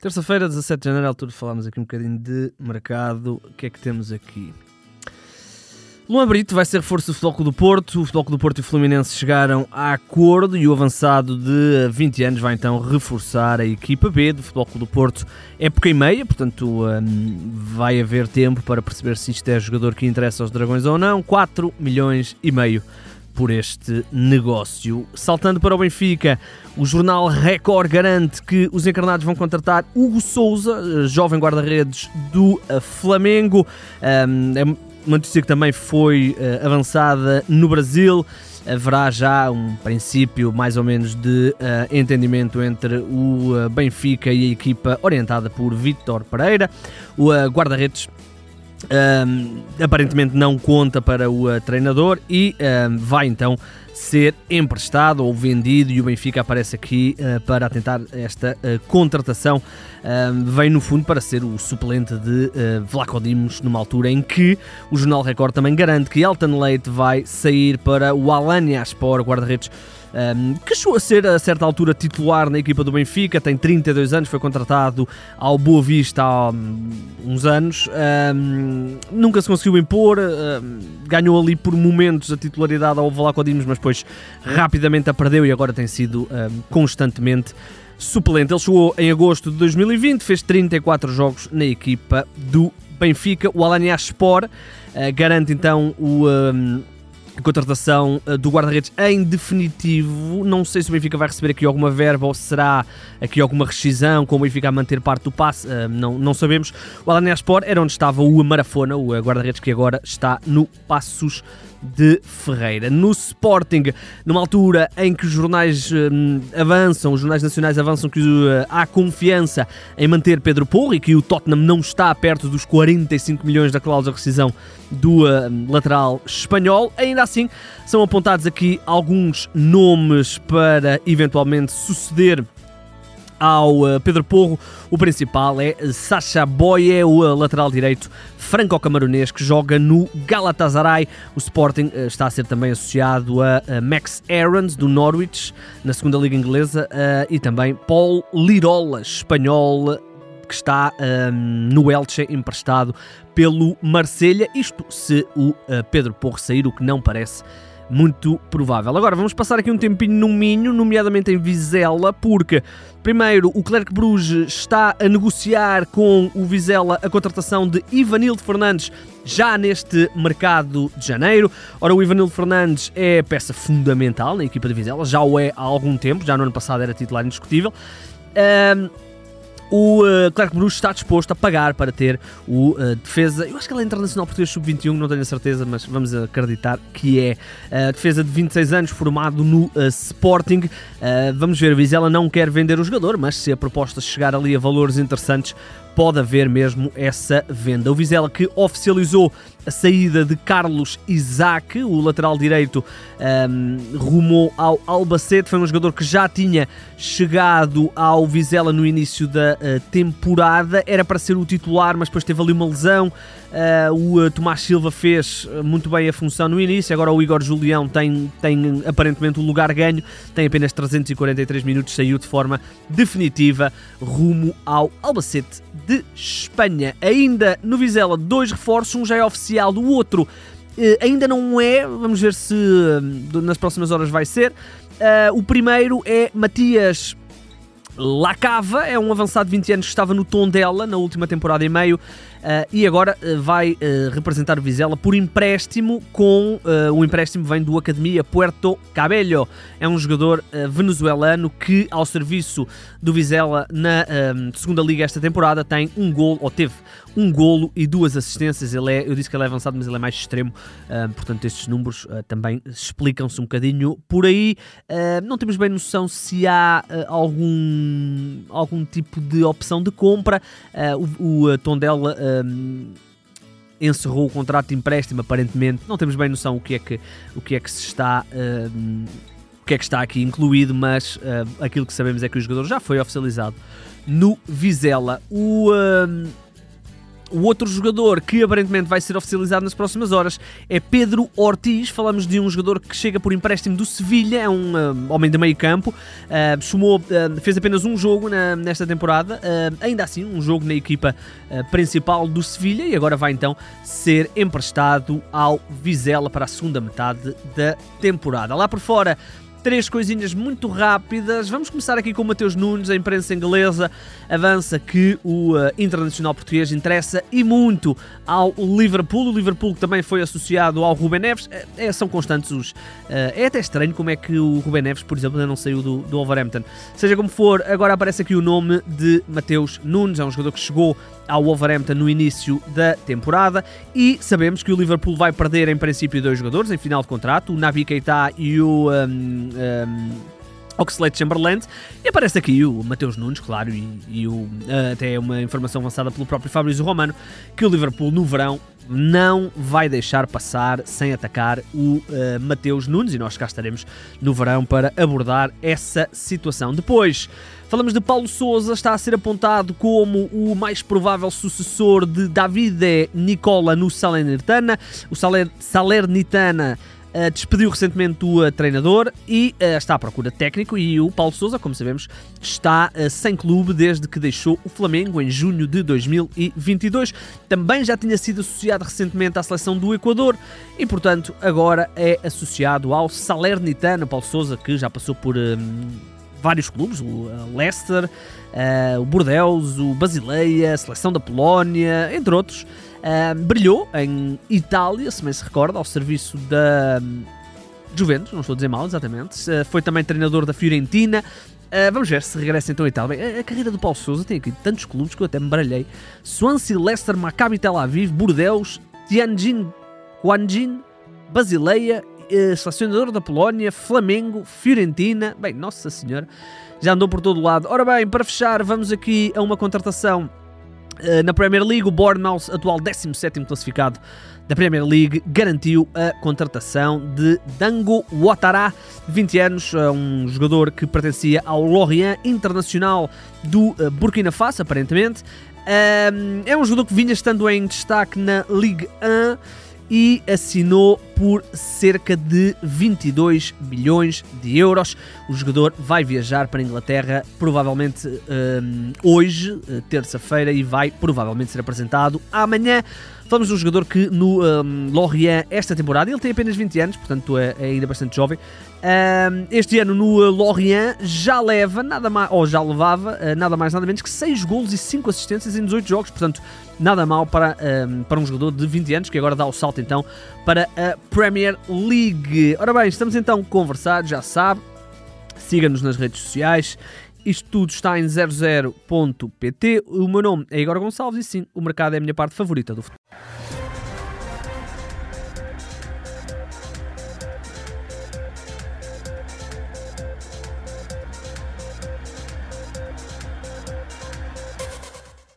Terça-feira, 17 de janeiro, à altura falámos aqui um bocadinho de mercado. O que é que temos aqui? Luan Brito vai ser reforço do Futebol do Porto. O Futebol do Porto e o Fluminense chegaram a acordo e o avançado de 20 anos vai então reforçar a equipa B do Futebol do Porto. Época e meia, portanto um, vai haver tempo para perceber se isto é jogador que interessa aos Dragões ou não. 4 milhões e meio por este negócio. Saltando para o Benfica, o jornal Record garante que os encarnados vão contratar Hugo Souza, jovem guarda-redes do eh, Flamengo. É uma notícia que também foi eh, avançada no Brasil haverá já um princípio mais ou menos de uh, entendimento entre o uh, Benfica e a equipa orientada por Vítor Pereira. O guarda-redes aparentemente não conta para o uh, treinador e vai então ser emprestado ou vendido e o Benfica aparece aqui uh, para tentar esta uh, contratação vem no fundo para ser o suplente de uh, Vlaco Dimos numa altura em que o Jornal Record também garante que Elton Leite vai sair para o Alanya Sport, guarda-redes um, que chegou a ser a certa altura titular na equipa do Benfica, tem 32 anos, foi contratado ao Boa Vista há um, uns anos, um, nunca se conseguiu impor, ganhou ali por momentos a titularidade ao Vlaco Dimos, mas depois rapidamente a perdeu e agora tem sido constantemente suplente. Ele chegou em agosto de 2020, fez 34 jogos na equipa do Benfica. O Alanya Sport uh, garante então o, um, a contratação uh, do guarda-redes em definitivo. Não sei se o Benfica vai receber aqui alguma verba ou será aqui alguma rescisão, com o Benfica a manter parte do passe, uh, não, não sabemos. O Alanya Sport era onde estava o Marafona, o guarda-redes que agora está no Passos de Ferreira. No Sporting, numa altura em que os jornais hum, avançam, os jornais nacionais avançam que uh, há confiança em manter Pedro Porro e que o Tottenham não está perto dos 45 milhões da cláusula de rescisão do uh, lateral espanhol, ainda assim são apontados aqui alguns nomes para eventualmente suceder ao uh, Pedro Porro. O principal é Sacha Boye, o uh, lateral direito franco-camaronês que joga no Galatasaray. O Sporting uh, está a ser também associado a Max Aarons, do Norwich, na segunda liga inglesa, e também Paul Lirola, espanhol, que está um, no Elche emprestado pelo Marselha. Isto se o Pedro Porro sair, o que não parece muito provável. Agora vamos passar aqui um tempinho no Minho, nomeadamente em Vizela, porque primeiro o Clerc Bruges está a negociar com o Vizela a contratação de Ivanildo Fernandes já neste mercado de janeiro. Ora, o Ivanildo Fernandes é peça fundamental na equipa de Vizela, já o é há algum tempo, já no ano passado era titular indiscutível. Um, o uh, Clark Bruce está disposto a pagar para ter o uh, defesa. Eu acho que ele é internacional português sub-21, não tenho a certeza, mas vamos acreditar que é. Uh, defesa de 26 anos, formado no uh, Sporting. vamos ver, Vizela não quer vender o jogador, mas se a proposta chegar ali a valores interessantes, pode haver mesmo essa venda. O Vizela que oficializou a saída de Carlos Isaac, o lateral direito, um, rumou ao Albacete. Foi um jogador que já tinha chegado ao Vizela no início da temporada. Era para ser o titular, mas depois teve ali uma lesão. Uh, o uh, Tomás Silva fez muito bem a função no início. Agora o Igor Julião tem, tem aparentemente o um lugar ganho. Tem apenas 343 minutos. Saiu de forma definitiva rumo ao Albacete de Espanha. Ainda no Vizela, dois reforços. Um já é oficial do outro ainda não é, vamos ver se nas próximas horas vai ser. Uh, o primeiro é Matias Lacava, é um avançado de 20 anos que estava no tom dela na última temporada e meio. Uh, e agora uh, vai uh, representar o Vizela por empréstimo com o empréstimo vem do Academia Puerto Cabello é um jogador venezuelano que ao serviço do Vizela na segunda liga esta temporada tem um gol ou teve um golo e duas assistências ele é, eu disse que ele é avançado mas ele é mais extremo portanto estes números também explicam-se um bocadinho por aí não temos bem noção se há algum algum tipo de opção de compra o, o Tondela um, encerrou o contrato de empréstimo, aparentemente. Não temos bem noção o que é que, o que, é que se está. O que é que está aqui incluído, mas uh, aquilo que sabemos é que o jogador já foi oficializado no Vizela. O, O outro jogador que aparentemente vai ser oficializado nas próximas horas é Pedro Ortiz. Falamos de um jogador que chega por empréstimo do Sevilha, é um uh, homem de meio campo, uh, sumou, uh, fez apenas um jogo na, nesta temporada, ainda assim, um jogo na equipa principal do Sevilha e agora vai então ser emprestado ao Vizela para a segunda metade da temporada. Lá por fora, três coisinhas muito rápidas. Vamos começar aqui com o Mateus Nunes, a imprensa inglesa avança que o uh, internacional português interessa e muito ao Liverpool. O Liverpool também foi associado ao Ruben Neves. É, é, são constantes os. Uh, é até estranho como é que o Ruben Neves, por exemplo, ainda não saiu do, do Wolverhampton. Seja como for, agora aparece aqui o nome de Mateus Nunes, é um jogador que chegou ao Wolverhampton no início da temporada e sabemos que o Liverpool vai perder em princípio dois jogadores em final de contrato, o Navi Keita e o um, um, Oxlade Chamberlain e aparece aqui o Mateus Nunes, claro, e, e o, uh, até uma informação avançada pelo próprio Fabrício Romano que o Liverpool no verão não vai deixar passar sem atacar o uh, Mateus Nunes e nós cá estaremos no verão para abordar essa situação. Depois, falamos de Paulo Souza, está a ser apontado como o mais provável sucessor de Davide Nicola no Salernitana. O Saler, Salernitana despediu recentemente o uh, treinador e uh, está à procura técnico e o Paulo Sousa, como sabemos, está sem clube desde que deixou o Flamengo em junho de 2022. Também já tinha sido associado recentemente à seleção do Equador e, portanto, agora é associado ao Salernitano. Paulo Sousa, que já passou por vários clubes, o Leicester, o Bordeaux, o Basileia, a seleção da Polónia, entre outros. Uh, brilhou em Itália, se bem se recorda, ao serviço da um, Juventus, não estou a dizer mal, exatamente. Foi também treinador da Fiorentina. Uh, vamos ver se regressa então a Itália. Bem, a, carreira do Paulo Sousa tem aqui tantos clubes que eu até me baralhei. Swansea, Leicester, Maccabi Tel Aviv, Bordeaux, Tianjin, Guanjin, Basileia, uh, selecionador da Polónia, Flamengo, Fiorentina. Bem, Nossa Senhora, já andou por todo lado. Ora bem, para fechar, vamos aqui a uma contratação eh, na Premier League, o Bournemouth, atual 17 classificado da Premier League, garantiu a contratação de Dango Ouattara, 20 anos, eh, um jogador que pertencia ao Lorient Internacional do eh, Burkina Faso, aparentemente. É um jogador que vinha estando em destaque na Ligue 1 e assinou por cerca de 22 bilhões de euros. O jogador vai viajar para a Inglaterra provavelmente um, hoje, eh, terça-feira, e vai provavelmente ser apresentado amanhã. Falamos de um jogador que no um, Lorient esta temporada, ele tem apenas 20 anos, portanto é, é ainda bastante jovem. Um, este ano no uh, Lorient já leva nada mais, ou já levava uh, nada mais nada menos que 6 golos e 5 assistências em 18 jogos, portanto nada mal para, um, para um jogador de 20 anos que agora dá o salto então para a Premier League. Ora bem, estamos então conversados, já sabe, siga-nos nas redes sociais isto tudo está em 00.pt. O meu nome é Igor Gonçalves e sim, o mercado é a minha parte favorita do futebol.